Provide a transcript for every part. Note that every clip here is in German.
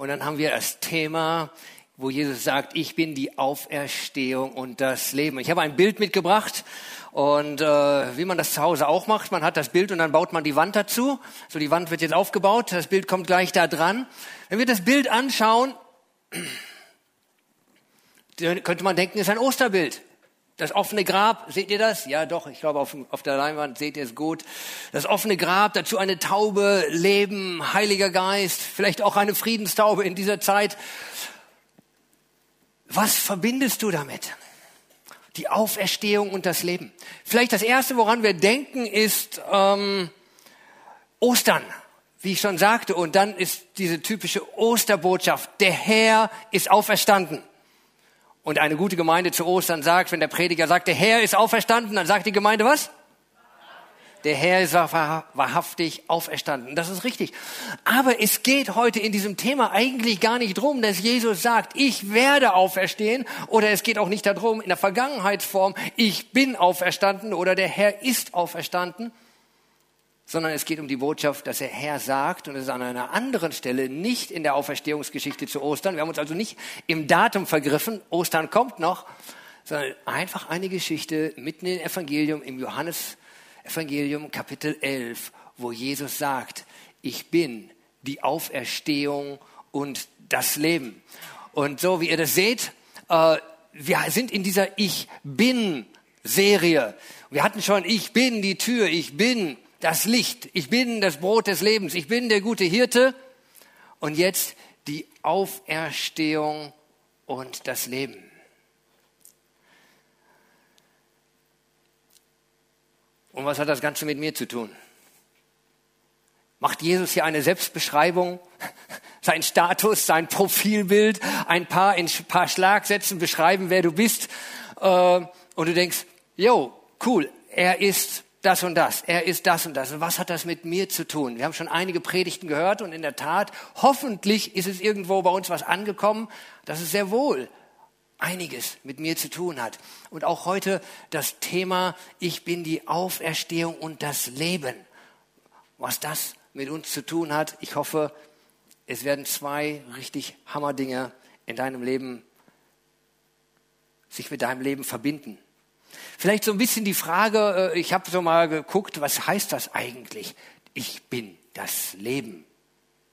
Und dann haben wir das Thema, wo Jesus sagt, ich bin die Auferstehung und das Leben. Ich habe ein Bild mitgebracht und äh, wie man das zu Hause auch macht, man hat das Bild und dann baut man die Wand dazu. So, die Wand wird jetzt aufgebaut, das Bild kommt gleich da dran. Wenn wir das Bild anschauen, könnte man denken, es ist ein Osterbild. Das offene Grab, seht ihr das? Ja, doch, ich glaube, auf, auf der Leinwand seht ihr es gut. Das offene Grab, dazu eine Taube, Leben, Heiliger Geist, vielleicht auch eine Friedenstaube in dieser Zeit. Was verbindest du damit? Die Auferstehung und das Leben. Vielleicht das Erste, woran wir denken, ist ähm, Ostern, wie ich schon sagte. Und dann ist diese typische Osterbotschaft, der Herr ist auferstanden. Und eine gute Gemeinde zu Ostern sagt, wenn der Prediger sagt, der Herr ist auferstanden, dann sagt die Gemeinde was? Der Herr ist wahrhaftig auferstanden. Das ist richtig. Aber es geht heute in diesem Thema eigentlich gar nicht drum, dass Jesus sagt, ich werde auferstehen. Oder es geht auch nicht darum, in der Vergangenheitsform, ich bin auferstanden oder der Herr ist auferstanden sondern es geht um die Botschaft, dass der Herr sagt, und es ist an einer anderen Stelle nicht in der Auferstehungsgeschichte zu Ostern. Wir haben uns also nicht im Datum vergriffen, Ostern kommt noch, sondern einfach eine Geschichte mitten im Evangelium, im Johannes Evangelium Kapitel 11, wo Jesus sagt, ich bin die Auferstehung und das Leben. Und so wie ihr das seht, äh, wir sind in dieser Ich bin Serie. Wir hatten schon Ich bin die Tür, ich bin das Licht, ich bin das Brot des Lebens, ich bin der gute Hirte und jetzt die Auferstehung und das Leben. Und was hat das Ganze mit mir zu tun? Macht Jesus hier eine Selbstbeschreibung, sein Status, sein Profilbild, ein paar in ein paar Schlagsätzen beschreiben, wer du bist, äh, und du denkst, jo, cool, er ist das und das, er ist das und das. Und was hat das mit mir zu tun? Wir haben schon einige Predigten gehört und in der Tat, hoffentlich ist es irgendwo bei uns was angekommen, dass es sehr wohl einiges mit mir zu tun hat. Und auch heute das Thema, ich bin die Auferstehung und das Leben. Was das mit uns zu tun hat, ich hoffe, es werden zwei richtig Hammerdinge in deinem Leben sich mit deinem Leben verbinden. Vielleicht so ein bisschen die Frage, äh, ich habe so mal geguckt, was heißt das eigentlich? Ich bin das Leben.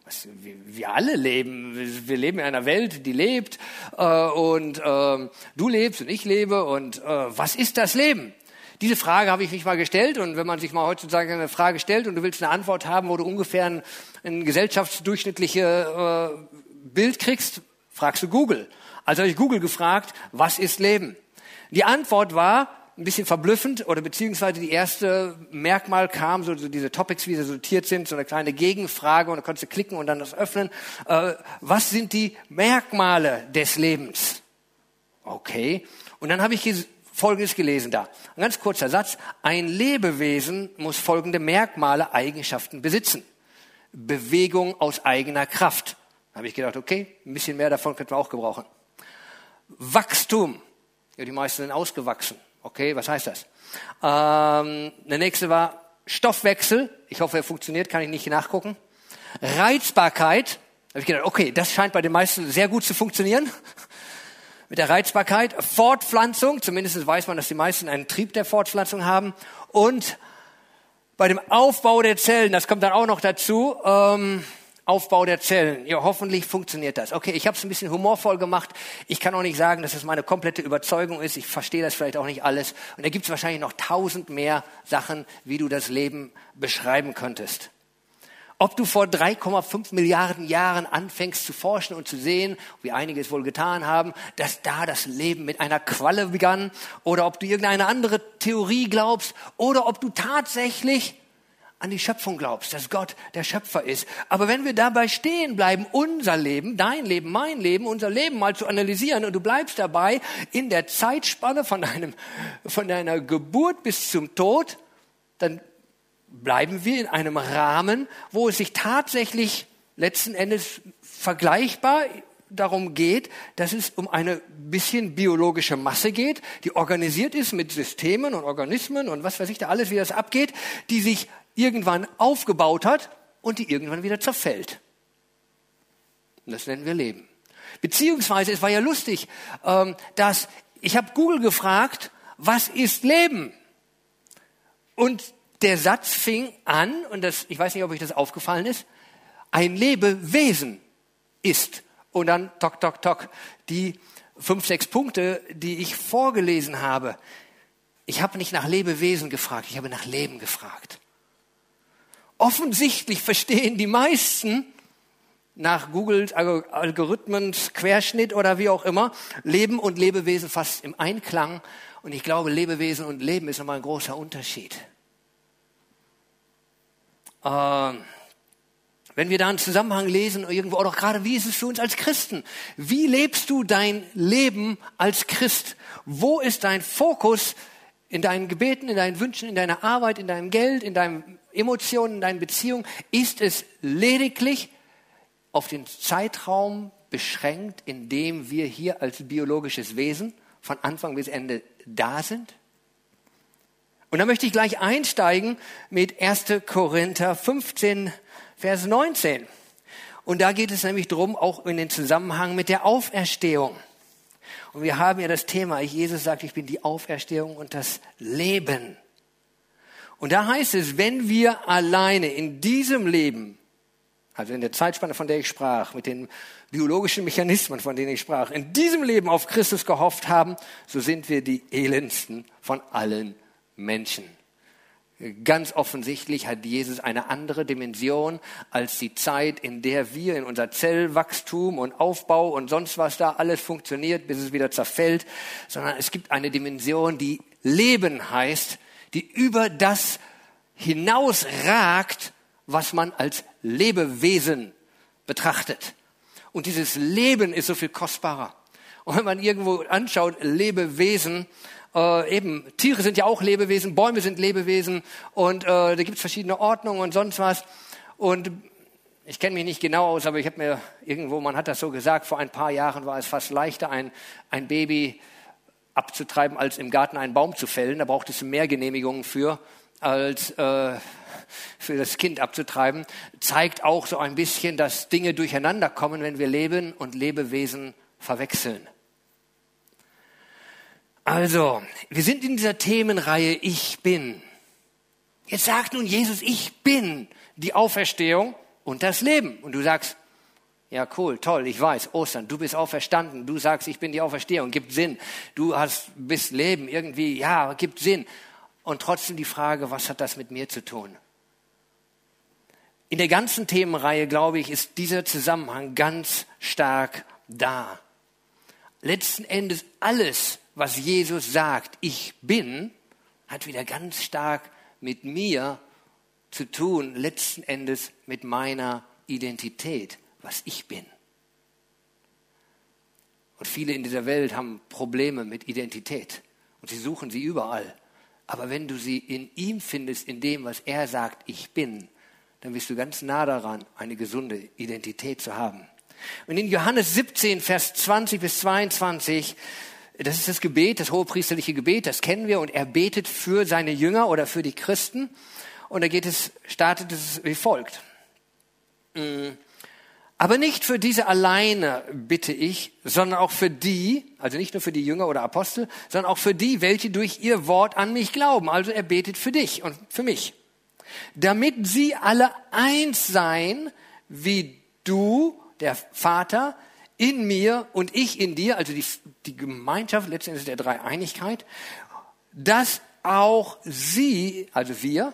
Was, wir, alle leben. Wir leben in einer Welt, die lebt. Äh, und äh, du lebst und ich lebe. Und äh, was ist das Leben? Diese Frage habe ich mich mal gestellt. Und wenn man sich mal heutzutage eine Frage stellt und du willst eine Antwort haben, wo du ungefähr ein, ein gesellschaftsdurchschnittliches Bild kriegst, fragst du Google. Also habe ich Google gefragt, was ist Leben? Die Antwort war ein bisschen verblüffend oder beziehungsweise die erste Merkmal kam, so, so diese Topics, wie sie sortiert sind, so eine kleine Gegenfrage und da konntest du klicken und dann das öffnen. Äh, was sind die Merkmale des Lebens? Okay. Und dann habe ich Folgendes gelesen da. Ein ganz kurzer Satz. Ein Lebewesen muss folgende Merkmale, Eigenschaften besitzen. Bewegung aus eigener Kraft. Da habe ich gedacht, okay, ein bisschen mehr davon könnten wir auch gebrauchen. Wachstum. Ja, die meisten sind ausgewachsen. Okay, was heißt das? Ähm, der nächste war Stoffwechsel. Ich hoffe, er funktioniert, kann ich nicht nachgucken. Reizbarkeit. Da habe ich gedacht, okay, das scheint bei den meisten sehr gut zu funktionieren. Mit der Reizbarkeit. Fortpflanzung. Zumindest weiß man, dass die meisten einen Trieb der Fortpflanzung haben. Und bei dem Aufbau der Zellen, das kommt dann auch noch dazu, ähm, Aufbau der Zellen. Ja, hoffentlich funktioniert das. Okay, ich habe es ein bisschen humorvoll gemacht. Ich kann auch nicht sagen, dass es meine komplette Überzeugung ist. Ich verstehe das vielleicht auch nicht alles. Und da gibt es wahrscheinlich noch tausend mehr Sachen, wie du das Leben beschreiben könntest. Ob du vor 3,5 Milliarden Jahren anfängst zu forschen und zu sehen, wie einige es wohl getan haben, dass da das Leben mit einer Qualle begann, oder ob du irgendeine andere Theorie glaubst, oder ob du tatsächlich an die Schöpfung glaubst, dass Gott der Schöpfer ist. Aber wenn wir dabei stehen bleiben, unser Leben, dein Leben, mein Leben, unser Leben mal zu analysieren und du bleibst dabei in der Zeitspanne von, deinem, von deiner Geburt bis zum Tod, dann bleiben wir in einem Rahmen, wo es sich tatsächlich letzten Endes vergleichbar darum geht, dass es um eine bisschen biologische Masse geht, die organisiert ist mit Systemen und Organismen und was weiß ich da alles, wie das abgeht, die sich irgendwann aufgebaut hat und die irgendwann wieder zerfällt. Und das nennen wir Leben. Beziehungsweise, es war ja lustig, ähm, dass ich habe Google gefragt, was ist Leben? Und der Satz fing an, und das, ich weiß nicht, ob euch das aufgefallen ist, ein Lebewesen ist. Und dann, tok, tok, tok, die fünf, sechs Punkte, die ich vorgelesen habe. Ich habe nicht nach Lebewesen gefragt, ich habe nach Leben gefragt. Offensichtlich verstehen die meisten nach Google Algorithmen, Querschnitt oder wie auch immer, Leben und Lebewesen fast im Einklang. Und ich glaube, Lebewesen und Leben ist nochmal ein großer Unterschied. Ähm, wenn wir da einen Zusammenhang lesen, irgendwo, oder gerade wie ist es für uns als Christen? Wie lebst du dein Leben als Christ? Wo ist dein Fokus in deinen Gebeten, in deinen Wünschen, in deiner Arbeit, in deinem Geld, in deinen Emotionen, in deinen Beziehungen? Ist es lediglich auf den Zeitraum beschränkt, in dem wir hier als biologisches Wesen von Anfang bis Ende da sind? Und da möchte ich gleich einsteigen mit 1. Korinther 15, Vers 19. Und da geht es nämlich drum, auch in den Zusammenhang mit der Auferstehung. Und wir haben ja das Thema, Jesus sagt, ich bin die Auferstehung und das Leben. Und da heißt es, wenn wir alleine in diesem Leben, also in der Zeitspanne, von der ich sprach, mit den biologischen Mechanismen, von denen ich sprach, in diesem Leben auf Christus gehofft haben, so sind wir die elendsten von allen Menschen. Ganz offensichtlich hat Jesus eine andere Dimension als die Zeit, in der wir in unser Zellwachstum und Aufbau und sonst was da alles funktioniert, bis es wieder zerfällt, sondern es gibt eine Dimension, die Leben heißt, die über das hinausragt, was man als Lebewesen betrachtet. Und dieses Leben ist so viel kostbarer. Und wenn man irgendwo anschaut, Lebewesen, äh, eben, Tiere sind ja auch Lebewesen, Bäume sind Lebewesen und äh, da gibt es verschiedene Ordnungen und sonst was. Und ich kenne mich nicht genau aus, aber ich habe mir irgendwo, man hat das so gesagt, vor ein paar Jahren war es fast leichter, ein, ein Baby abzutreiben, als im Garten einen Baum zu fällen. Da braucht es mehr Genehmigungen für, als äh, für das Kind abzutreiben. Zeigt auch so ein bisschen, dass Dinge durcheinander kommen, wenn wir Leben und Lebewesen verwechseln. Also, wir sind in dieser Themenreihe Ich bin. Jetzt sagt nun Jesus, ich bin die Auferstehung und das Leben. Und du sagst, ja, cool, toll, ich weiß, Ostern, du bist auferstanden, du sagst, ich bin die Auferstehung, gibt Sinn. Du hast, bist Leben, irgendwie, ja, gibt Sinn. Und trotzdem die Frage, was hat das mit mir zu tun? In der ganzen Themenreihe, glaube ich, ist dieser Zusammenhang ganz stark da. Letzten Endes alles, was Jesus sagt, ich bin, hat wieder ganz stark mit mir zu tun, letzten Endes mit meiner Identität, was ich bin. Und viele in dieser Welt haben Probleme mit Identität und sie suchen sie überall. Aber wenn du sie in ihm findest, in dem, was er sagt, ich bin, dann bist du ganz nah daran, eine gesunde Identität zu haben. Und in Johannes 17, Vers 20 bis 22 das ist das Gebet, das hohepriesterliche Gebet, das kennen wir und er betet für seine Jünger oder für die Christen. Und da geht es, startet es wie folgt. Mm. Aber nicht für diese alleine bitte ich, sondern auch für die, also nicht nur für die Jünger oder Apostel, sondern auch für die, welche durch ihr Wort an mich glauben. Also er betet für dich und für mich. Damit sie alle eins seien, wie du, der Vater, in mir und ich in dir, also die, die Gemeinschaft letztendlich der Dreieinigkeit, dass auch sie, also wir,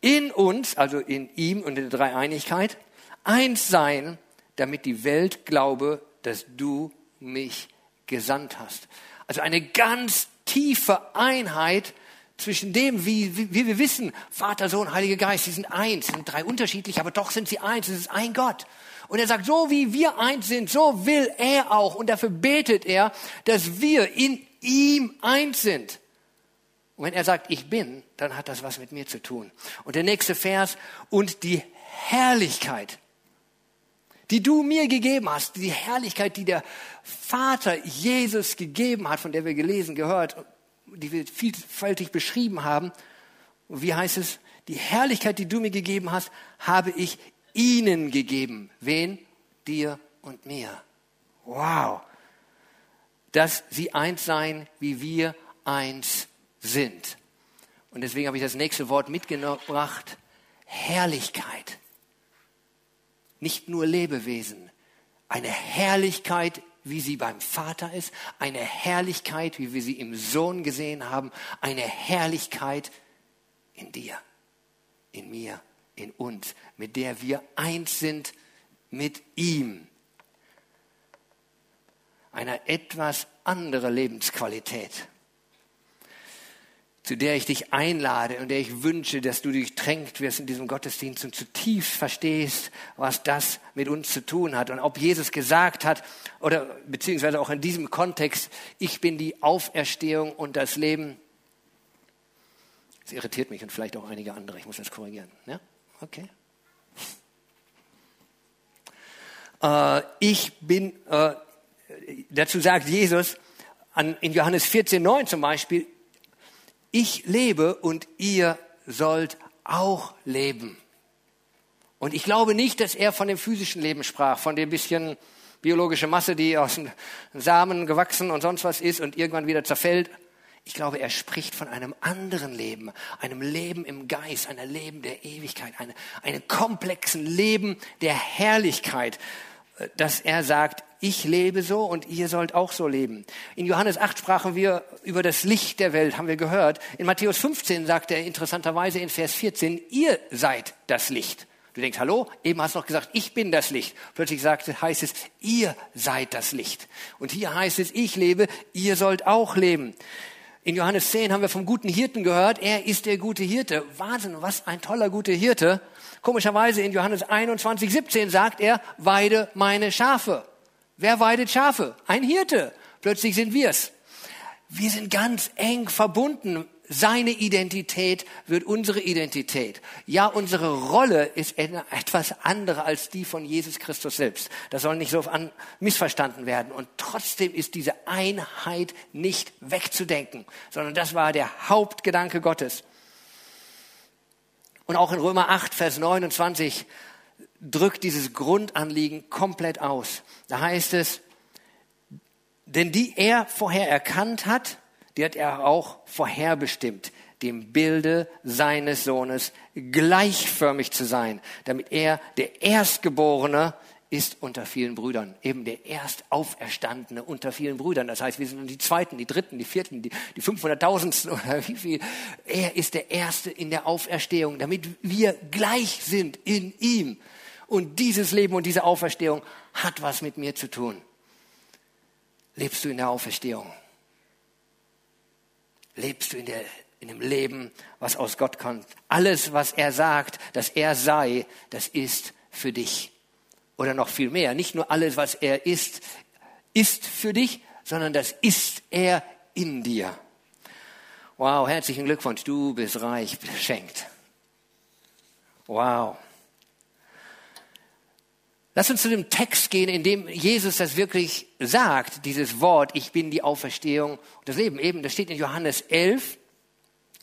in uns, also in ihm und in der Dreieinigkeit, eins sein, damit die Welt glaube, dass du mich gesandt hast. Also eine ganz tiefe Einheit zwischen dem, wie, wie, wir wissen, Vater, Sohn, Heiliger Geist, sie sind eins, sind drei unterschiedlich, aber doch sind sie eins, es ist ein Gott. Und er sagt, so wie wir eins sind, so will er auch. Und dafür betet er, dass wir in ihm eins sind. Und wenn er sagt, ich bin, dann hat das was mit mir zu tun. Und der nächste Vers, und die Herrlichkeit, die du mir gegeben hast, die Herrlichkeit, die der Vater Jesus gegeben hat, von der wir gelesen, gehört, die wir vielfältig beschrieben haben. wie heißt es? Die Herrlichkeit, die du mir gegeben hast, habe ich ihnen gegeben. Wen? Dir und mir. Wow. Dass sie eins seien, wie wir eins sind. Und deswegen habe ich das nächste Wort mitgebracht. Herrlichkeit. Nicht nur Lebewesen. Eine Herrlichkeit, wie sie beim Vater ist. Eine Herrlichkeit, wie wir sie im Sohn gesehen haben. Eine Herrlichkeit in dir, in mir, in uns, mit der wir eins sind mit ihm. Eine etwas andere Lebensqualität zu der ich dich einlade und der ich wünsche, dass du durchtränkt wirst in diesem Gottesdienst und zutiefst verstehst, was das mit uns zu tun hat. Und ob Jesus gesagt hat, oder beziehungsweise auch in diesem Kontext, ich bin die Auferstehung und das Leben. Das irritiert mich und vielleicht auch einige andere. Ich muss das korrigieren. Ja? Okay. Äh, ich bin, äh, dazu sagt Jesus an, in Johannes 14, 9 zum Beispiel, ich lebe und ihr sollt auch leben. Und ich glaube nicht, dass er von dem physischen Leben sprach, von dem bisschen biologische Masse, die aus dem Samen gewachsen und sonst was ist und irgendwann wieder zerfällt. Ich glaube, er spricht von einem anderen Leben, einem Leben im Geist, einem Leben der Ewigkeit, einem, einem komplexen Leben der Herrlichkeit, dass er sagt, ich lebe so und ihr sollt auch so leben. In Johannes 8 sprachen wir über das Licht der Welt, haben wir gehört. In Matthäus 15 sagt er interessanterweise in Vers 14, ihr seid das Licht. Du denkst, hallo, eben hast du noch gesagt, ich bin das Licht. Plötzlich sagt, heißt es, ihr seid das Licht. Und hier heißt es, ich lebe, ihr sollt auch leben. In Johannes 10 haben wir vom guten Hirten gehört, er ist der gute Hirte. Wahnsinn, was ein toller guter Hirte. Komischerweise in Johannes 21, 17 sagt er, weide meine Schafe. Wer weidet Schafe? Ein Hirte. Plötzlich sind wir's. Wir sind ganz eng verbunden. Seine Identität wird unsere Identität. Ja, unsere Rolle ist etwas andere als die von Jesus Christus selbst. Das soll nicht so an, missverstanden werden. Und trotzdem ist diese Einheit nicht wegzudenken, sondern das war der Hauptgedanke Gottes. Und auch in Römer 8, Vers 29 drückt dieses Grundanliegen komplett aus. Da heißt es, denn die er vorher erkannt hat, die hat er auch vorherbestimmt, dem Bilde seines Sohnes gleichförmig zu sein, damit er der Erstgeborene ist unter vielen Brüdern, eben der Erstauferstandene unter vielen Brüdern. Das heißt, wir sind die Zweiten, die Dritten, die Vierten, die, die 500.000. oder wie viel. Er ist der Erste in der Auferstehung, damit wir gleich sind in ihm. Und dieses Leben und diese Auferstehung hat was mit mir zu tun. Lebst du in der Auferstehung? Lebst du in, der, in dem Leben, was aus Gott kommt? Alles, was er sagt, dass er sei, das ist für dich. Oder noch viel mehr. Nicht nur alles, was er ist, ist für dich, sondern das ist er in dir. Wow, herzlichen Glückwunsch, du bist reich beschenkt. Wow. Lass uns zu dem Text gehen, in dem Jesus das wirklich sagt, dieses Wort, ich bin die Auferstehung und das Leben. Eben, das steht in Johannes 11.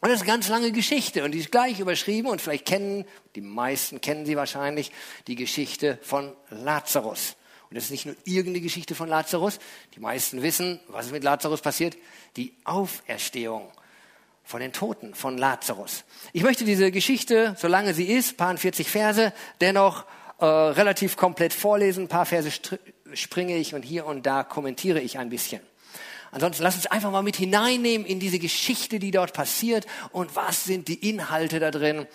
Und das ist eine ganz lange Geschichte und die ist gleich überschrieben und vielleicht kennen, die meisten kennen sie wahrscheinlich, die Geschichte von Lazarus. Und das ist nicht nur irgendeine Geschichte von Lazarus. Die meisten wissen, was ist mit Lazarus passiert. Die Auferstehung von den Toten von Lazarus. Ich möchte diese Geschichte, solange sie ist, paar 40 Verse, dennoch äh, relativ komplett vorlesen. Ein paar Verse springe ich und hier und da kommentiere ich ein bisschen. Ansonsten lass uns einfach mal mit hineinnehmen in diese Geschichte, die dort passiert und was sind die Inhalte da drin.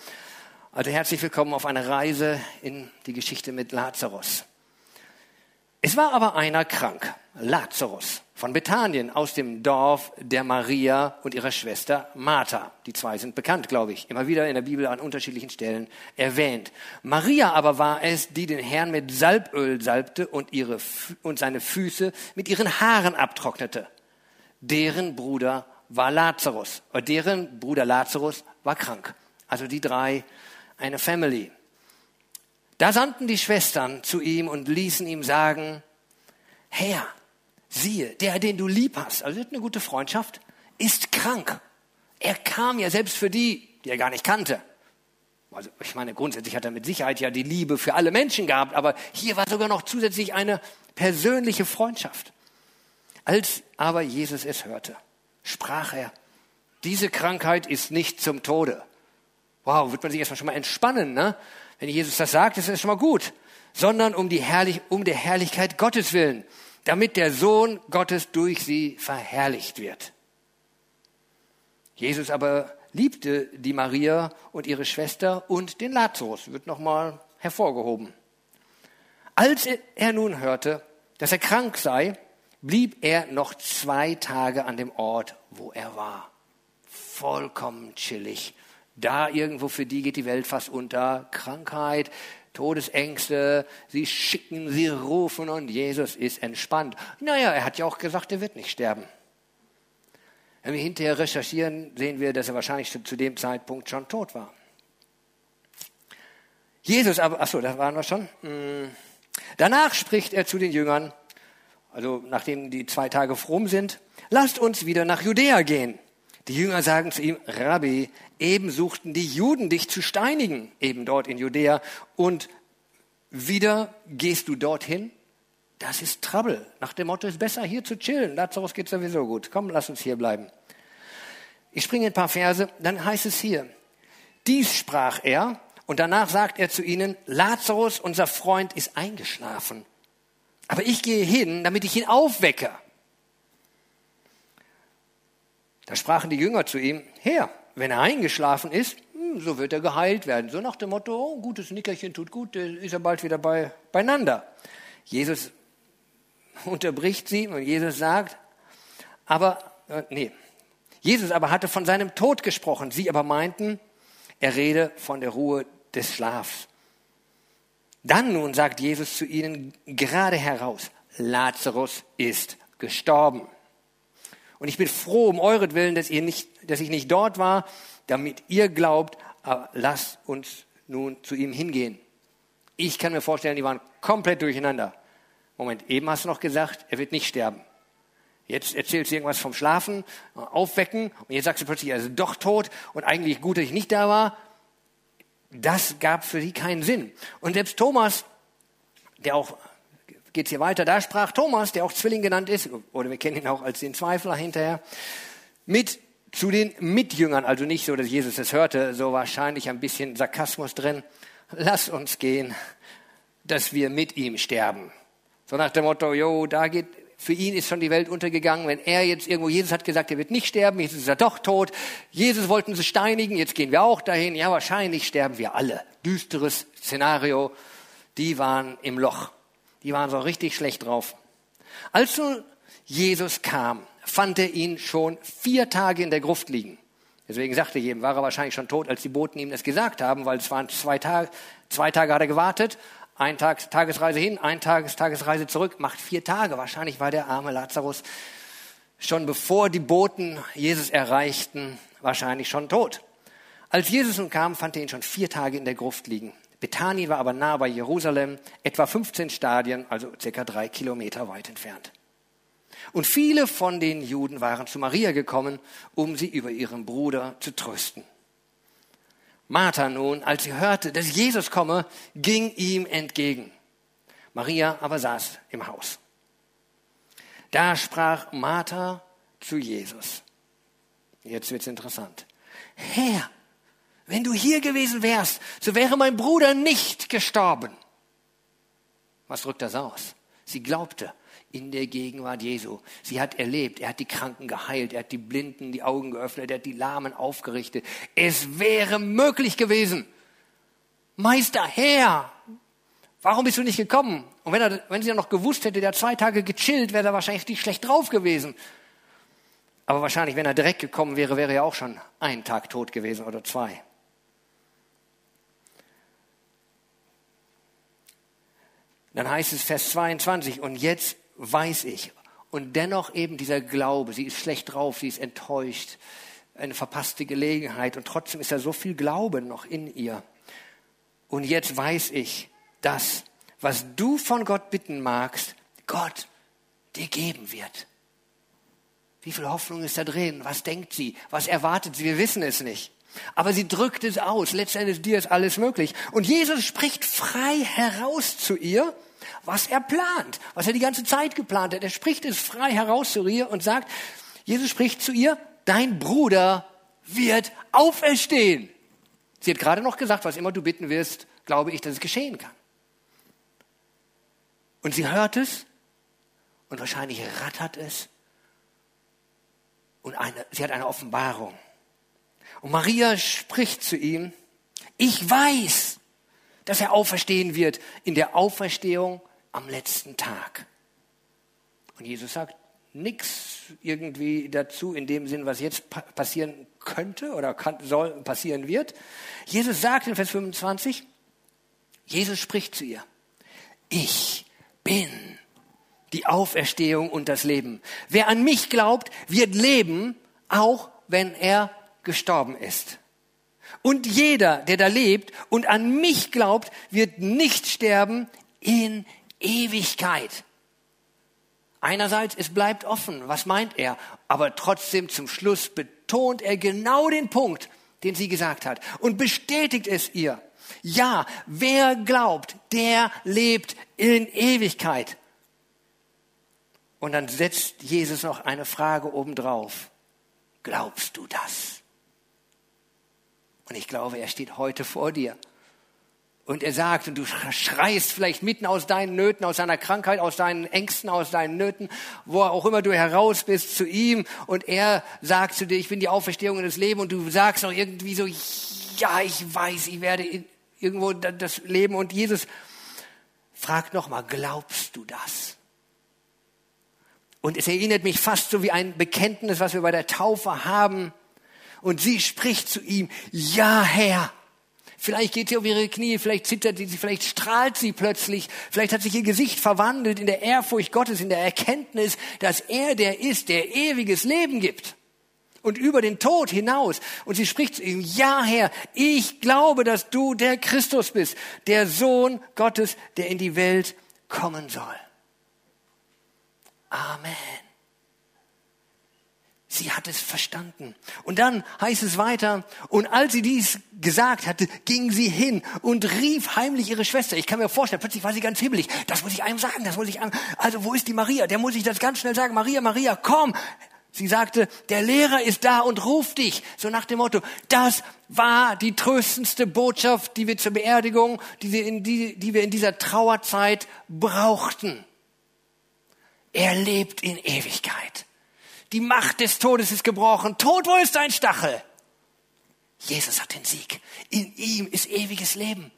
Also herzlich willkommen auf einer Reise in die Geschichte mit Lazarus. Es war aber einer krank, Lazarus von Bethanien aus dem Dorf der Maria und ihrer Schwester Martha. Die zwei sind bekannt, glaube ich, immer wieder in der Bibel an unterschiedlichen Stellen erwähnt. Maria aber war es, die den Herrn mit Salböl salbte und, ihre, und seine Füße mit ihren Haaren abtrocknete. Deren Bruder war Lazarus, oder deren Bruder Lazarus war krank. Also die drei, eine Family. Da sandten die Schwestern zu ihm und ließen ihm sagen, Herr, siehe, der, den du lieb hast, also eine gute Freundschaft, ist krank. Er kam ja selbst für die, die er gar nicht kannte. Also ich meine, grundsätzlich hat er mit Sicherheit ja die Liebe für alle Menschen gehabt, aber hier war sogar noch zusätzlich eine persönliche Freundschaft. Als aber Jesus es hörte, sprach er, diese Krankheit ist nicht zum Tode. Wow, wird man sich erstmal schon mal entspannen, ne? Wenn Jesus das sagt, ist das schon mal gut. Sondern um, die Herrlich um der Herrlichkeit Gottes willen, damit der Sohn Gottes durch sie verherrlicht wird. Jesus aber liebte die Maria und ihre Schwester und den Lazarus, wird nochmal hervorgehoben. Als er nun hörte, dass er krank sei, blieb er noch zwei Tage an dem Ort, wo er war. Vollkommen chillig. Da irgendwo für die geht die Welt fast unter. Krankheit, Todesängste, sie schicken, sie rufen und Jesus ist entspannt. Naja, er hat ja auch gesagt, er wird nicht sterben. Wenn wir hinterher recherchieren, sehen wir, dass er wahrscheinlich zu dem Zeitpunkt schon tot war. Jesus aber, ach so, das waren wir schon. Hm. Danach spricht er zu den Jüngern, also nachdem die zwei Tage fromm sind, lasst uns wieder nach Judäa gehen. Die Jünger sagen zu ihm, Rabbi, eben suchten die Juden dich zu steinigen, eben dort in Judäa, und wieder gehst du dorthin? Das ist Trouble. Nach dem Motto, ist besser hier zu chillen. Lazarus geht sowieso gut. Komm, lass uns hier bleiben. Ich springe ein paar Verse, dann heißt es hier, dies sprach er, und danach sagt er zu ihnen, Lazarus, unser Freund, ist eingeschlafen. Aber ich gehe hin, damit ich ihn aufwecke. Da sprachen die Jünger zu ihm, Herr, wenn er eingeschlafen ist, hm, so wird er geheilt werden. So nach dem Motto, oh, gutes Nickerchen tut gut, ist er bald wieder bei, beieinander. Jesus unterbricht sie und Jesus sagt, aber, äh, nee, Jesus aber hatte von seinem Tod gesprochen. Sie aber meinten, er rede von der Ruhe des Schlafs. Dann nun sagt Jesus zu ihnen gerade heraus, Lazarus ist gestorben. Und ich bin froh um euretwillen, dass, ihr nicht, dass ich nicht dort war, damit ihr glaubt, aber lasst uns nun zu ihm hingehen. Ich kann mir vorstellen, die waren komplett durcheinander. Moment, eben hast du noch gesagt, er wird nicht sterben. Jetzt erzählt sie irgendwas vom Schlafen, Aufwecken und jetzt sagt sie plötzlich, er ist doch tot und eigentlich gut, dass ich nicht da war. Das gab für sie keinen Sinn. Und selbst Thomas, der auch, geht's hier weiter, da sprach Thomas, der auch Zwilling genannt ist, oder wir kennen ihn auch als den Zweifler hinterher, mit zu den Mitjüngern, also nicht so, dass Jesus es hörte, so wahrscheinlich ein bisschen Sarkasmus drin. Lass uns gehen, dass wir mit ihm sterben. So nach dem Motto, jo, da geht, für ihn ist schon die Welt untergegangen. Wenn er jetzt irgendwo, Jesus hat gesagt, er wird nicht sterben, jetzt ist er doch tot. Jesus wollten sie steinigen, jetzt gehen wir auch dahin. Ja, wahrscheinlich sterben wir alle. Düsteres Szenario. Die waren im Loch. Die waren so richtig schlecht drauf. Als nun Jesus kam, fand er ihn schon vier Tage in der Gruft liegen. Deswegen sagte jedem, war er wahrscheinlich schon tot, als die Boten ihm das gesagt haben, weil es waren zwei Tage, zwei Tage hat er gewartet ein Tag, Tagesreise hin, ein Tages, Tagesreise zurück, macht vier Tage. Wahrscheinlich war der arme Lazarus schon bevor die Boten Jesus erreichten, wahrscheinlich schon tot. Als Jesus nun kam, fand er ihn schon vier Tage in der Gruft liegen. Bethanien war aber nah bei Jerusalem, etwa 15 Stadien, also circa drei Kilometer weit entfernt. Und viele von den Juden waren zu Maria gekommen, um sie über ihren Bruder zu trösten. Martha nun, als sie hörte, dass Jesus komme, ging ihm entgegen. Maria aber saß im Haus. Da sprach Martha zu Jesus. Jetzt wird's interessant. Herr, wenn du hier gewesen wärst, so wäre mein Bruder nicht gestorben. Was drückt das aus? Sie glaubte, in der Gegenwart Jesu. Sie hat erlebt, er hat die Kranken geheilt, er hat die Blinden die Augen geöffnet, er hat die Lahmen aufgerichtet. Es wäre möglich gewesen. Meister, Herr, warum bist du nicht gekommen? Und wenn, er, wenn sie noch gewusst hätte, der hat zwei Tage gechillt, wäre er wahrscheinlich nicht schlecht drauf gewesen. Aber wahrscheinlich, wenn er direkt gekommen wäre, wäre er auch schon einen Tag tot gewesen oder zwei. Dann heißt es Vers 22, und jetzt weiß ich. Und dennoch eben dieser Glaube, sie ist schlecht drauf, sie ist enttäuscht, eine verpasste Gelegenheit und trotzdem ist da so viel Glaube noch in ihr. Und jetzt weiß ich, dass, was du von Gott bitten magst, Gott dir geben wird. Wie viel Hoffnung ist da drin? Was denkt sie? Was erwartet sie? Wir wissen es nicht. Aber sie drückt es aus. Letztendlich dir ist alles möglich. Und Jesus spricht frei heraus zu ihr, was er plant, was er die ganze Zeit geplant hat. Er spricht es frei heraus zu ihr und sagt, Jesus spricht zu ihr, dein Bruder wird auferstehen. Sie hat gerade noch gesagt, was immer du bitten wirst, glaube ich, dass es geschehen kann. Und sie hört es und wahrscheinlich rattert es und eine, sie hat eine Offenbarung. Und Maria spricht zu ihm, ich weiß, dass er auferstehen wird in der Auferstehung am letzten Tag. Und Jesus sagt nichts irgendwie dazu in dem Sinn, was jetzt passieren könnte oder kann, soll, passieren wird. Jesus sagt in Vers 25, Jesus spricht zu ihr, ich bin die Auferstehung und das Leben. Wer an mich glaubt, wird leben, auch wenn er gestorben ist. Und jeder, der da lebt und an mich glaubt, wird nicht sterben in Ewigkeit. Einerseits, es bleibt offen. Was meint er? Aber trotzdem zum Schluss betont er genau den Punkt, den sie gesagt hat und bestätigt es ihr. Ja, wer glaubt, der lebt in Ewigkeit. Und dann setzt Jesus noch eine Frage obendrauf. Glaubst du das? Und ich glaube, er steht heute vor dir. Und er sagt, und du schreist vielleicht mitten aus deinen Nöten, aus deiner Krankheit, aus deinen Ängsten, aus deinen Nöten, wo auch immer du heraus bist, zu ihm. Und er sagt zu dir, ich bin die Auferstehung und das Leben. Und du sagst auch irgendwie so, ja, ich weiß, ich werde irgendwo das Leben. Und Jesus fragt nochmal, glaubst du das? Und es erinnert mich fast so wie ein Bekenntnis, was wir bei der Taufe haben. Und sie spricht zu ihm, ja Herr. Vielleicht geht sie auf ihre Knie, vielleicht zittert sie, vielleicht strahlt sie plötzlich, vielleicht hat sich ihr Gesicht verwandelt in der Ehrfurcht Gottes, in der Erkenntnis, dass er der ist, der ewiges Leben gibt. Und über den Tod hinaus. Und sie spricht zu ihm, ja Herr, ich glaube, dass du der Christus bist, der Sohn Gottes, der in die Welt kommen soll. Amen. Sie hat es verstanden. Und dann heißt es weiter, und als sie dies gesagt hatte, ging sie hin und rief heimlich ihre Schwester. Ich kann mir vorstellen, plötzlich war sie ganz hibbelig. Das muss ich einem sagen, das muss ich einem. Also wo ist die Maria? Der muss ich das ganz schnell sagen. Maria, Maria, komm. Sie sagte, der Lehrer ist da und ruft dich. So nach dem Motto, das war die tröstendste Botschaft, die wir zur Beerdigung, die wir in, die, die wir in dieser Trauerzeit brauchten. Er lebt in Ewigkeit. Die Macht des Todes ist gebrochen. Tod, wo ist dein Stachel? Jesus hat den Sieg. In ihm ist ewiges Leben.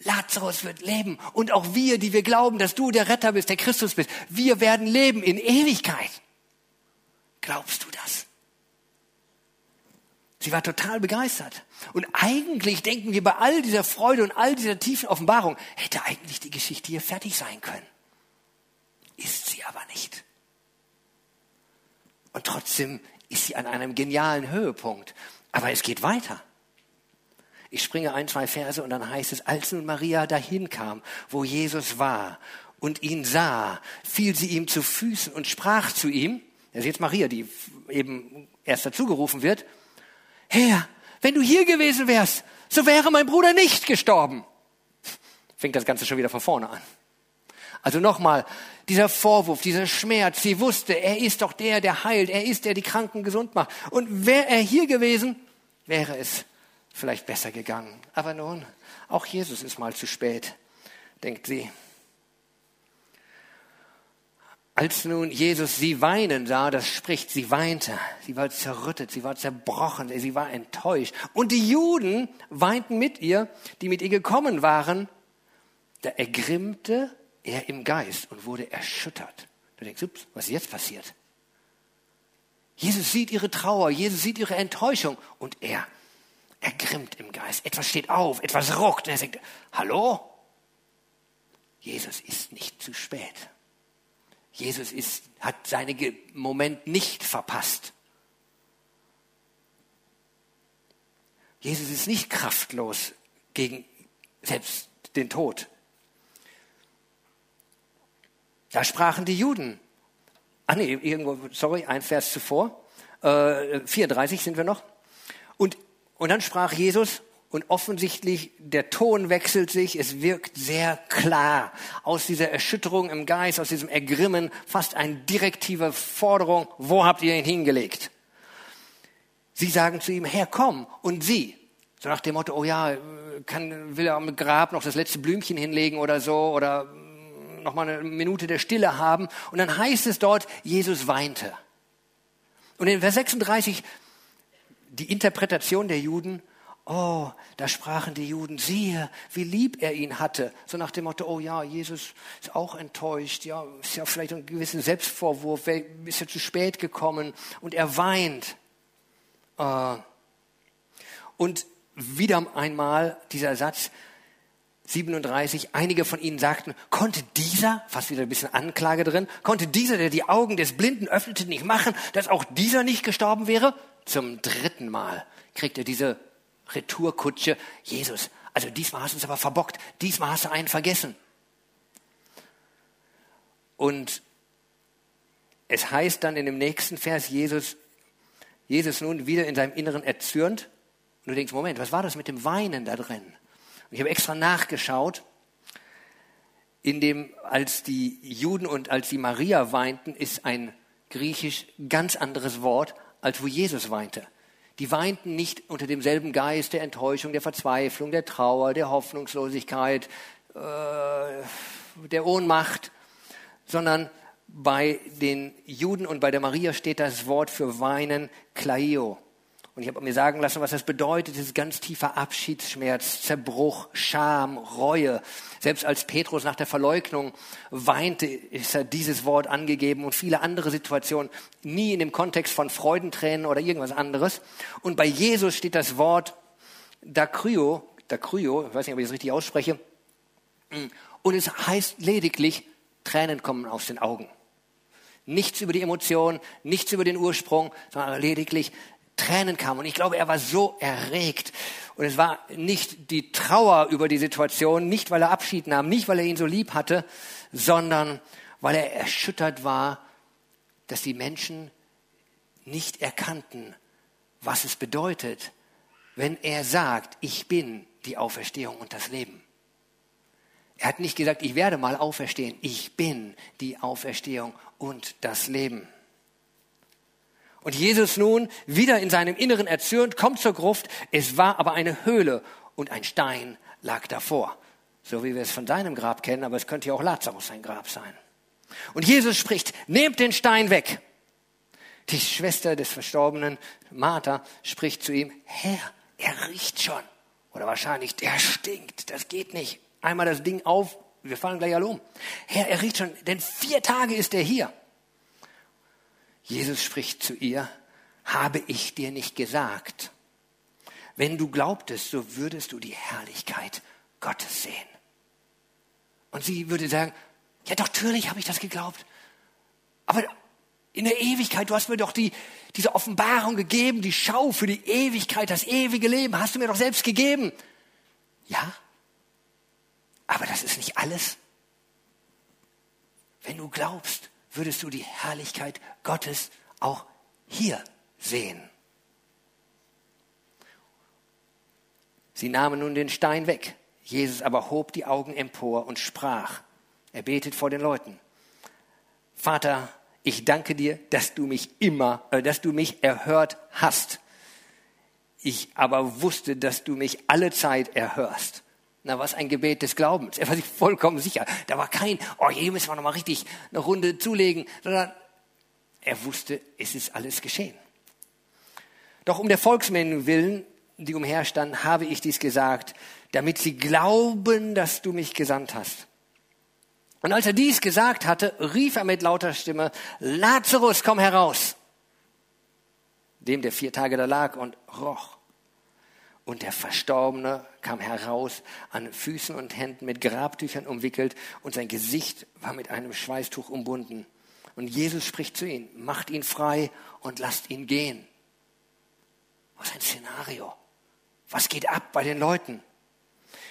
Lazarus wird leben. Und auch wir, die wir glauben, dass du der Retter bist, der Christus bist, wir werden leben in Ewigkeit. Glaubst du das? Sie war total begeistert. Und eigentlich denken wir bei all dieser Freude und all dieser tiefen Offenbarung, hätte eigentlich die Geschichte hier fertig sein können ist sie aber nicht. Und trotzdem ist sie an einem genialen Höhepunkt. Aber es geht weiter. Ich springe ein, zwei Verse und dann heißt es, als nun Maria dahin kam, wo Jesus war und ihn sah, fiel sie ihm zu Füßen und sprach zu ihm, das ist jetzt Maria, die eben erst dazugerufen wird, Herr, wenn du hier gewesen wärst, so wäre mein Bruder nicht gestorben. Fängt das Ganze schon wieder von vorne an. Also nochmal, dieser Vorwurf, dieser Schmerz, sie wusste, er ist doch der, der heilt, er ist der, die Kranken gesund macht. Und wäre er hier gewesen, wäre es vielleicht besser gegangen. Aber nun, auch Jesus ist mal zu spät, denkt sie. Als nun Jesus sie weinen sah, das spricht, sie weinte, sie war zerrüttet, sie war zerbrochen, sie war enttäuscht. Und die Juden weinten mit ihr, die mit ihr gekommen waren. Da ergrimmte er im Geist und wurde erschüttert. Du denkst, ups, was ist jetzt passiert? Jesus sieht ihre Trauer, Jesus sieht ihre Enttäuschung und er ergrimmt im Geist. Etwas steht auf, etwas ruckt und er sagt, hallo? Jesus ist nicht zu spät. Jesus ist, hat seinen Moment nicht verpasst. Jesus ist nicht kraftlos gegen selbst den Tod. Da sprachen die Juden. Ah nee, irgendwo, sorry, ein Vers zuvor. Äh, 34 sind wir noch. Und Und dann sprach Jesus, und offensichtlich der Ton wechselt sich, es wirkt sehr klar. Aus dieser Erschütterung im Geist, aus diesem Ergrimmen, fast eine direktive Forderung, wo habt ihr ihn hingelegt? Sie sagen zu ihm, Herr, komm, und sie. So nach dem Motto, oh ja, kann, will er am Grab noch das letzte Blümchen hinlegen oder so, oder noch mal eine Minute der Stille haben. Und dann heißt es dort, Jesus weinte. Und in Vers 36, die Interpretation der Juden, Oh, da sprachen die Juden, siehe, wie lieb er ihn hatte. So nach dem Motto, oh ja, Jesus ist auch enttäuscht, ja, ist ja vielleicht ein gewisser Selbstvorwurf, ist ja zu spät gekommen und er weint. Äh, und wieder einmal dieser Satz, 37, einige von ihnen sagten, konnte dieser, fast wieder ein bisschen Anklage drin, konnte dieser, der die Augen des Blinden öffnete, nicht machen, dass auch dieser nicht gestorben wäre? Zum dritten Mal kriegt er diese Retourkutsche, Jesus, also diesmal hast du es aber verbockt, diesmal hast du einen vergessen. Und es heißt dann in dem nächsten Vers, Jesus, Jesus nun wieder in seinem Inneren erzürnt. Und du denkst, Moment, was war das mit dem Weinen da drin? Ich habe extra nachgeschaut, in dem, als die Juden und als die Maria weinten, ist ein griechisch ganz anderes Wort, als wo Jesus weinte. Die weinten nicht unter demselben Geist der Enttäuschung, der Verzweiflung, der Trauer, der Hoffnungslosigkeit, äh, der Ohnmacht, sondern bei den Juden und bei der Maria steht das Wort für weinen Klaio. Und ich habe mir sagen lassen, was das bedeutet. Das ist ganz tiefer Abschiedsschmerz, Zerbruch, Scham, Reue. Selbst als Petrus nach der Verleugnung weinte, ist er dieses Wort angegeben und viele andere Situationen. Nie in dem Kontext von Freudentränen oder irgendwas anderes. Und bei Jesus steht das Wort Dakryo, Dakryo, ich weiß nicht, ob ich es richtig ausspreche. Und es heißt lediglich, Tränen kommen aus den Augen. Nichts über die Emotion, nichts über den Ursprung, sondern lediglich Tränen kamen. Und ich glaube, er war so erregt. Und es war nicht die Trauer über die Situation, nicht weil er Abschied nahm, nicht weil er ihn so lieb hatte, sondern weil er erschüttert war, dass die Menschen nicht erkannten, was es bedeutet, wenn er sagt, ich bin die Auferstehung und das Leben. Er hat nicht gesagt, ich werde mal auferstehen, ich bin die Auferstehung und das Leben. Und Jesus nun, wieder in seinem Inneren erzürnt, kommt zur Gruft. Es war aber eine Höhle und ein Stein lag davor. So wie wir es von seinem Grab kennen, aber es könnte ja auch Lazarus sein Grab sein. Und Jesus spricht, nehmt den Stein weg. Die Schwester des Verstorbenen, Martha, spricht zu ihm, Herr, er riecht schon. Oder wahrscheinlich, der stinkt, das geht nicht. Einmal das Ding auf, wir fallen gleich alle um. Herr, er riecht schon, denn vier Tage ist er hier. Jesus spricht zu ihr, habe ich dir nicht gesagt? Wenn du glaubtest, so würdest du die Herrlichkeit Gottes sehen. Und sie würde sagen, ja, doch, natürlich habe ich das geglaubt. Aber in der Ewigkeit, du hast mir doch die, diese Offenbarung gegeben, die Schau für die Ewigkeit, das ewige Leben, hast du mir doch selbst gegeben. Ja, aber das ist nicht alles. Wenn du glaubst, würdest du die Herrlichkeit Gottes auch hier sehen. Sie nahmen nun den Stein weg. Jesus aber hob die Augen empor und sprach. Er betet vor den Leuten. Vater, ich danke dir, dass du mich immer, äh, dass du mich erhört hast. Ich aber wusste, dass du mich alle Zeit erhörst. Na, was ein Gebet des Glaubens. Er war sich vollkommen sicher. Da war kein, oh, hier müssen wir noch mal richtig eine Runde zulegen, sondern er wusste, es ist alles geschehen. Doch um der Volksmengen willen, die umherstanden, habe ich dies gesagt, damit sie glauben, dass du mich gesandt hast. Und als er dies gesagt hatte, rief er mit lauter Stimme, Lazarus, komm heraus. Dem, der vier Tage da lag und roch. Und der Verstorbene kam heraus, an Füßen und Händen mit Grabtüchern umwickelt und sein Gesicht war mit einem Schweißtuch umbunden. Und Jesus spricht zu ihm, macht ihn frei und lasst ihn gehen. Was ein Szenario. Was geht ab bei den Leuten?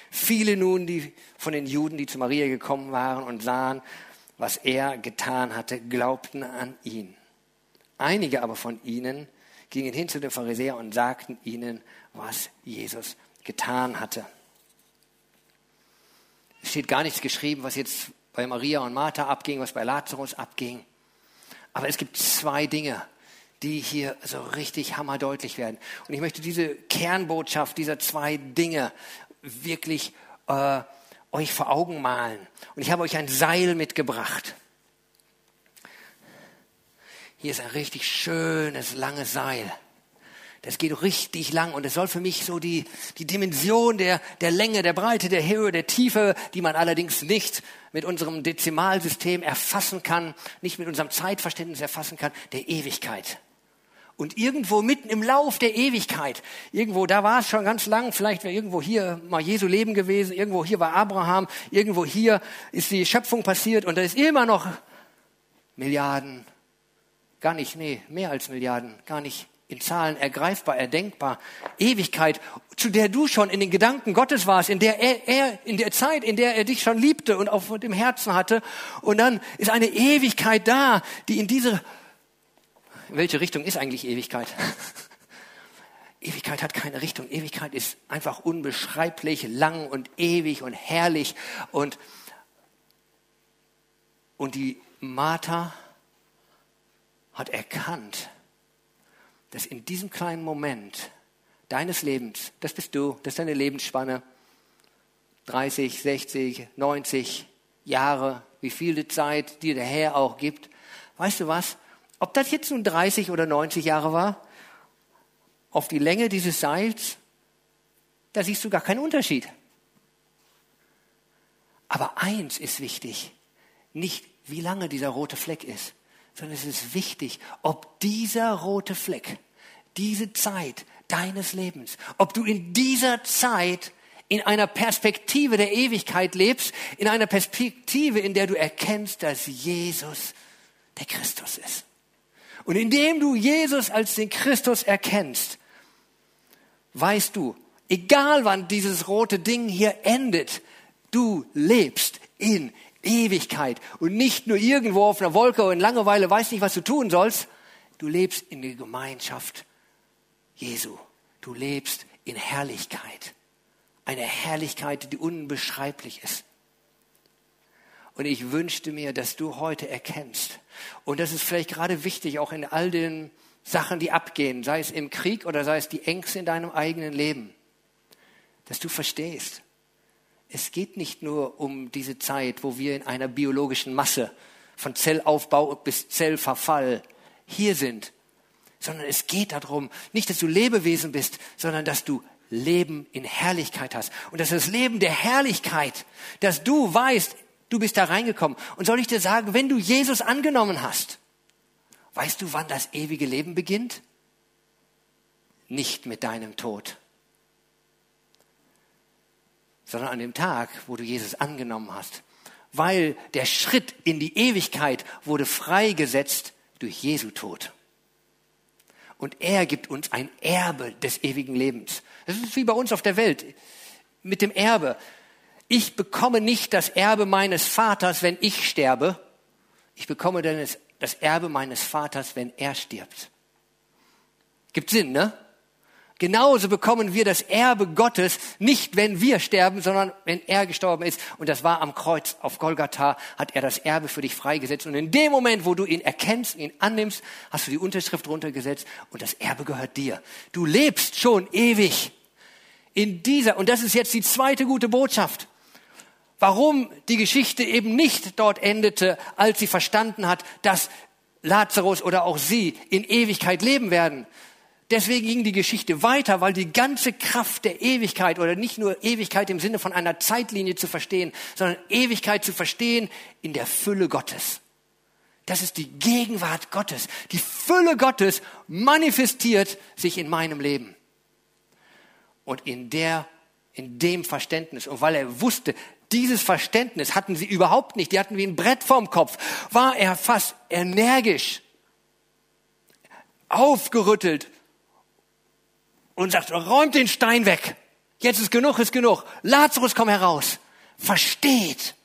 Viele nun, die von den Juden, die zu Maria gekommen waren und sahen, was er getan hatte, glaubten an ihn. Einige aber von ihnen gingen hin zu den Pharisäern und sagten ihnen, was Jesus getan hatte. Es steht gar nichts geschrieben, was jetzt bei Maria und Martha abging, was bei Lazarus abging. Aber es gibt zwei Dinge, die hier so richtig hammerdeutlich werden. Und ich möchte diese Kernbotschaft dieser zwei Dinge wirklich äh, euch vor Augen malen. Und ich habe euch ein Seil mitgebracht. Hier ist ein richtig schönes, langes Seil. Das geht richtig lang und es soll für mich so die, die Dimension der, der Länge, der Breite, der Höhe, der Tiefe, die man allerdings nicht mit unserem Dezimalsystem erfassen kann, nicht mit unserem Zeitverständnis erfassen kann, der Ewigkeit. Und irgendwo mitten im Lauf der Ewigkeit, irgendwo, da war es schon ganz lang, vielleicht wäre irgendwo hier mal Jesu Leben gewesen, irgendwo hier war Abraham, irgendwo hier ist die Schöpfung passiert und da ist immer noch Milliarden, gar nicht, nee, mehr als Milliarden, gar nicht in Zahlen ergreifbar, erdenkbar. Ewigkeit, zu der du schon in den Gedanken Gottes warst, in der er, er, in der Zeit, in der er dich schon liebte und auf dem Herzen hatte. Und dann ist eine Ewigkeit da, die in diese, in welche Richtung ist eigentlich Ewigkeit? Ewigkeit hat keine Richtung. Ewigkeit ist einfach unbeschreiblich lang und ewig und herrlich und, und die Martha hat erkannt, dass in diesem kleinen Moment deines Lebens, das bist du, das ist deine Lebensspanne, 30, 60, 90 Jahre, wie viel Zeit dir der Herr auch gibt, weißt du was? Ob das jetzt nun 30 oder 90 Jahre war, auf die Länge dieses Seils, da siehst du gar keinen Unterschied. Aber eins ist wichtig, nicht wie lange dieser rote Fleck ist, sondern es ist wichtig, ob dieser rote Fleck, diese Zeit deines Lebens, ob du in dieser Zeit in einer Perspektive der Ewigkeit lebst, in einer Perspektive, in der du erkennst, dass Jesus der Christus ist. Und indem du Jesus als den Christus erkennst, weißt du, egal wann dieses rote Ding hier endet, du lebst in Ewigkeit und nicht nur irgendwo auf einer Wolke und in Langeweile weißt nicht, was du tun sollst. Du lebst in der Gemeinschaft Jesu. Du lebst in Herrlichkeit. Eine Herrlichkeit, die unbeschreiblich ist. Und ich wünschte mir, dass du heute erkennst. Und das ist vielleicht gerade wichtig, auch in all den Sachen, die abgehen, sei es im Krieg oder sei es die Ängste in deinem eigenen Leben, dass du verstehst, es geht nicht nur um diese Zeit, wo wir in einer biologischen Masse von Zellaufbau bis Zellverfall hier sind, sondern es geht darum, nicht, dass du Lebewesen bist, sondern dass du Leben in Herrlichkeit hast. Und dass das Leben der Herrlichkeit, dass du weißt, du bist da reingekommen. Und soll ich dir sagen, wenn du Jesus angenommen hast, weißt du, wann das ewige Leben beginnt? Nicht mit deinem Tod, sondern an dem Tag, wo du Jesus angenommen hast. Weil der Schritt in die Ewigkeit wurde freigesetzt durch Jesu Tod. Und er gibt uns ein Erbe des ewigen Lebens. Das ist wie bei uns auf der Welt mit dem Erbe. Ich bekomme nicht das Erbe meines Vaters, wenn ich sterbe. Ich bekomme dann das Erbe meines Vaters, wenn er stirbt. Gibt Sinn, ne? Genauso bekommen wir das Erbe Gottes nicht, wenn wir sterben, sondern wenn er gestorben ist. Und das war am Kreuz auf Golgatha, hat er das Erbe für dich freigesetzt. Und in dem Moment, wo du ihn erkennst, ihn annimmst, hast du die Unterschrift runtergesetzt und das Erbe gehört dir. Du lebst schon ewig in dieser, und das ist jetzt die zweite gute Botschaft. Warum die Geschichte eben nicht dort endete, als sie verstanden hat, dass Lazarus oder auch sie in Ewigkeit leben werden, Deswegen ging die Geschichte weiter, weil die ganze Kraft der Ewigkeit oder nicht nur Ewigkeit im Sinne von einer Zeitlinie zu verstehen, sondern Ewigkeit zu verstehen in der Fülle Gottes. Das ist die Gegenwart Gottes. Die Fülle Gottes manifestiert sich in meinem Leben. Und in der, in dem Verständnis, und weil er wusste, dieses Verständnis hatten sie überhaupt nicht, die hatten wie ein Brett vorm Kopf, war er fast energisch, aufgerüttelt und sagt, räumt den Stein weg. Jetzt ist genug, ist genug. Lazarus, komm heraus. Versteht,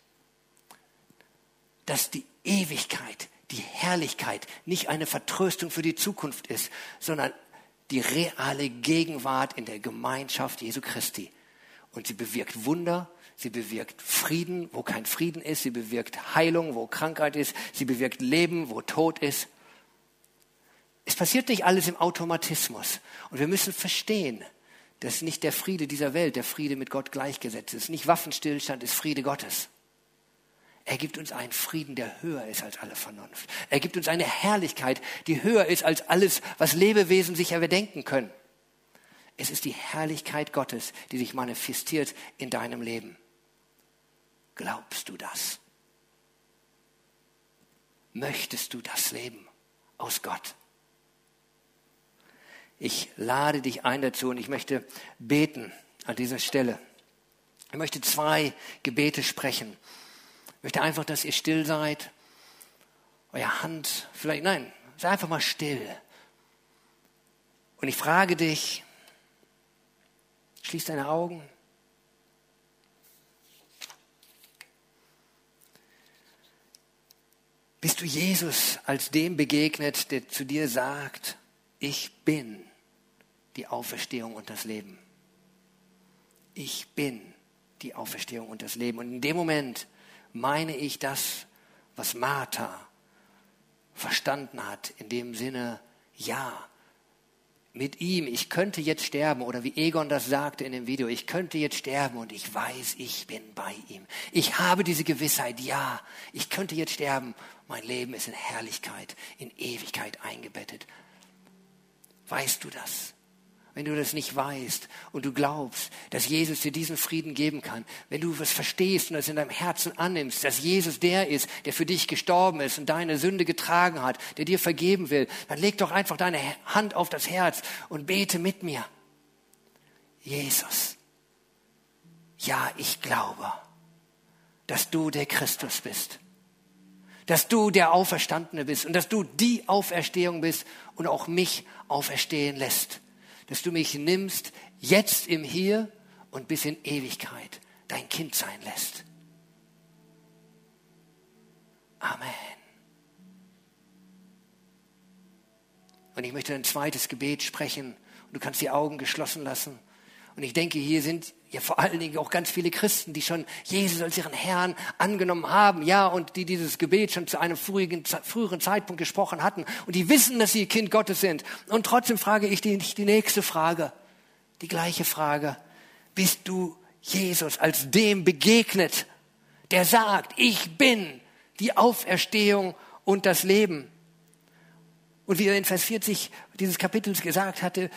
dass die Ewigkeit, die Herrlichkeit nicht eine Vertröstung für die Zukunft ist, sondern die reale Gegenwart in der Gemeinschaft Jesu Christi. Und sie bewirkt Wunder, sie bewirkt Frieden, wo kein Frieden ist, sie bewirkt Heilung, wo Krankheit ist, sie bewirkt Leben, wo Tod ist. Es passiert nicht alles im Automatismus. Und wir müssen verstehen, dass nicht der Friede dieser Welt der Friede mit Gott gleichgesetzt ist. Nicht Waffenstillstand ist Friede Gottes. Er gibt uns einen Frieden, der höher ist als alle Vernunft. Er gibt uns eine Herrlichkeit, die höher ist als alles, was Lebewesen sich erdenken können. Es ist die Herrlichkeit Gottes, die sich manifestiert in deinem Leben. Glaubst du das? Möchtest du das Leben aus Gott? Ich lade dich ein dazu und ich möchte beten an dieser Stelle. Ich möchte zwei Gebete sprechen. Ich möchte einfach, dass ihr still seid. Euer Hand, vielleicht, nein, sei einfach mal still. Und ich frage dich, schließ deine Augen. Bist du Jesus als dem begegnet, der zu dir sagt, ich bin die Auferstehung und das Leben. Ich bin die Auferstehung und das Leben. Und in dem Moment meine ich das, was Martha verstanden hat, in dem Sinne, ja, mit ihm, ich könnte jetzt sterben, oder wie Egon das sagte in dem Video, ich könnte jetzt sterben und ich weiß, ich bin bei ihm. Ich habe diese Gewissheit, ja, ich könnte jetzt sterben, mein Leben ist in Herrlichkeit, in Ewigkeit eingebettet. Weißt du das? Wenn du das nicht weißt und du glaubst, dass Jesus dir diesen Frieden geben kann, wenn du was verstehst und das in deinem Herzen annimmst, dass Jesus der ist, der für dich gestorben ist und deine Sünde getragen hat, der dir vergeben will, dann leg doch einfach deine Hand auf das Herz und bete mit mir. Jesus, ja, ich glaube, dass du der Christus bist dass du der Auferstandene bist und dass du die Auferstehung bist und auch mich auferstehen lässt. Dass du mich nimmst, jetzt im Hier und bis in Ewigkeit dein Kind sein lässt. Amen. Und ich möchte ein zweites Gebet sprechen und du kannst die Augen geschlossen lassen. Und ich denke, hier sind ja vor allen Dingen auch ganz viele Christen, die schon Jesus als ihren Herrn angenommen haben, ja, und die dieses Gebet schon zu einem früheren, früheren Zeitpunkt gesprochen hatten und die wissen, dass sie Kind Gottes sind. Und trotzdem frage ich dich die nächste Frage, die gleiche Frage. Bist du Jesus als dem begegnet, der sagt, ich bin die Auferstehung und das Leben? Und wie er in Vers 40 dieses Kapitels gesagt hatte,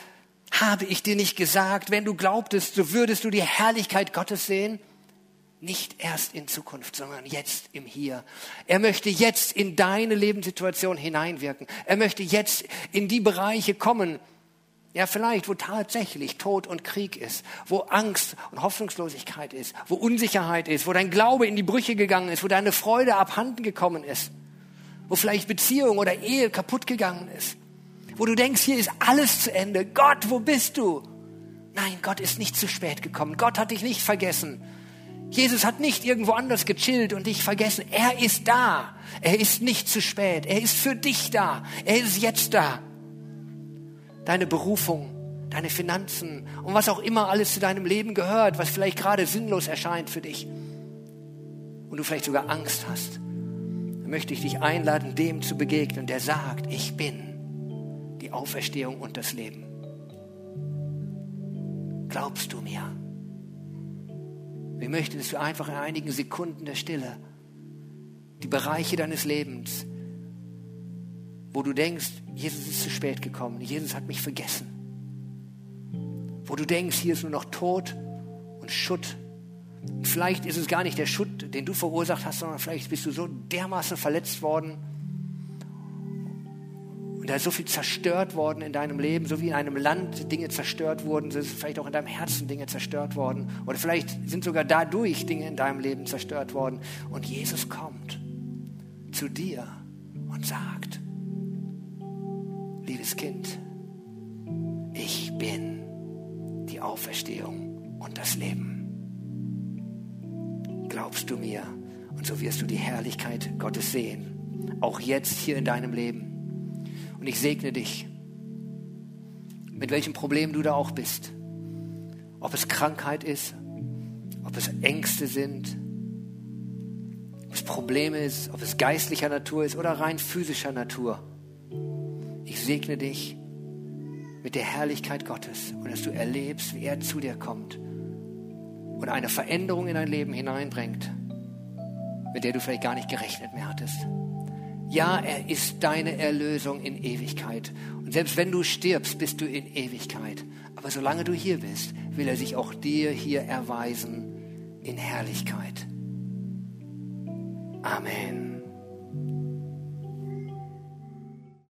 habe ich dir nicht gesagt, wenn du glaubtest, so würdest du die Herrlichkeit Gottes sehen? Nicht erst in Zukunft, sondern jetzt im Hier. Er möchte jetzt in deine Lebenssituation hineinwirken. Er möchte jetzt in die Bereiche kommen, ja, vielleicht, wo tatsächlich Tod und Krieg ist, wo Angst und Hoffnungslosigkeit ist, wo Unsicherheit ist, wo dein Glaube in die Brüche gegangen ist, wo deine Freude abhanden gekommen ist, wo vielleicht Beziehung oder Ehe kaputt gegangen ist wo du denkst, hier ist alles zu Ende. Gott, wo bist du? Nein, Gott ist nicht zu spät gekommen. Gott hat dich nicht vergessen. Jesus hat nicht irgendwo anders gechillt und dich vergessen. Er ist da. Er ist nicht zu spät. Er ist für dich da. Er ist jetzt da. Deine Berufung, deine Finanzen und was auch immer alles zu deinem Leben gehört, was vielleicht gerade sinnlos erscheint für dich und du vielleicht sogar Angst hast, dann möchte ich dich einladen, dem zu begegnen, der sagt, ich bin Auferstehung und das Leben. Glaubst du mir? Wir möchten, dass du einfach in einigen Sekunden der Stille die Bereiche deines Lebens, wo du denkst, Jesus ist zu spät gekommen, Jesus hat mich vergessen, wo du denkst, hier ist nur noch Tod und Schutt. Und vielleicht ist es gar nicht der Schutt, den du verursacht hast, sondern vielleicht bist du so dermaßen verletzt worden, und da ist so viel zerstört worden in deinem Leben, so wie in einem Land Dinge zerstört wurden, so ist vielleicht auch in deinem Herzen Dinge zerstört worden. Oder vielleicht sind sogar dadurch Dinge in deinem Leben zerstört worden. Und Jesus kommt zu dir und sagt, liebes Kind, ich bin die Auferstehung und das Leben. Glaubst du mir? Und so wirst du die Herrlichkeit Gottes sehen. Auch jetzt hier in deinem Leben. Und ich segne dich. mit welchem Problem du da auch bist. Ob es Krankheit ist, ob es Ängste sind, ob es Probleme ist, ob es geistlicher Natur ist oder rein physischer Natur. Ich segne dich mit der Herrlichkeit Gottes und dass du erlebst, wie er zu dir kommt und eine Veränderung in dein Leben hineinbringt, mit der du vielleicht gar nicht gerechnet mehr hattest. Ja, er ist deine Erlösung in Ewigkeit. Und selbst wenn du stirbst, bist du in Ewigkeit. Aber solange du hier bist, will er sich auch dir hier erweisen in Herrlichkeit. Amen.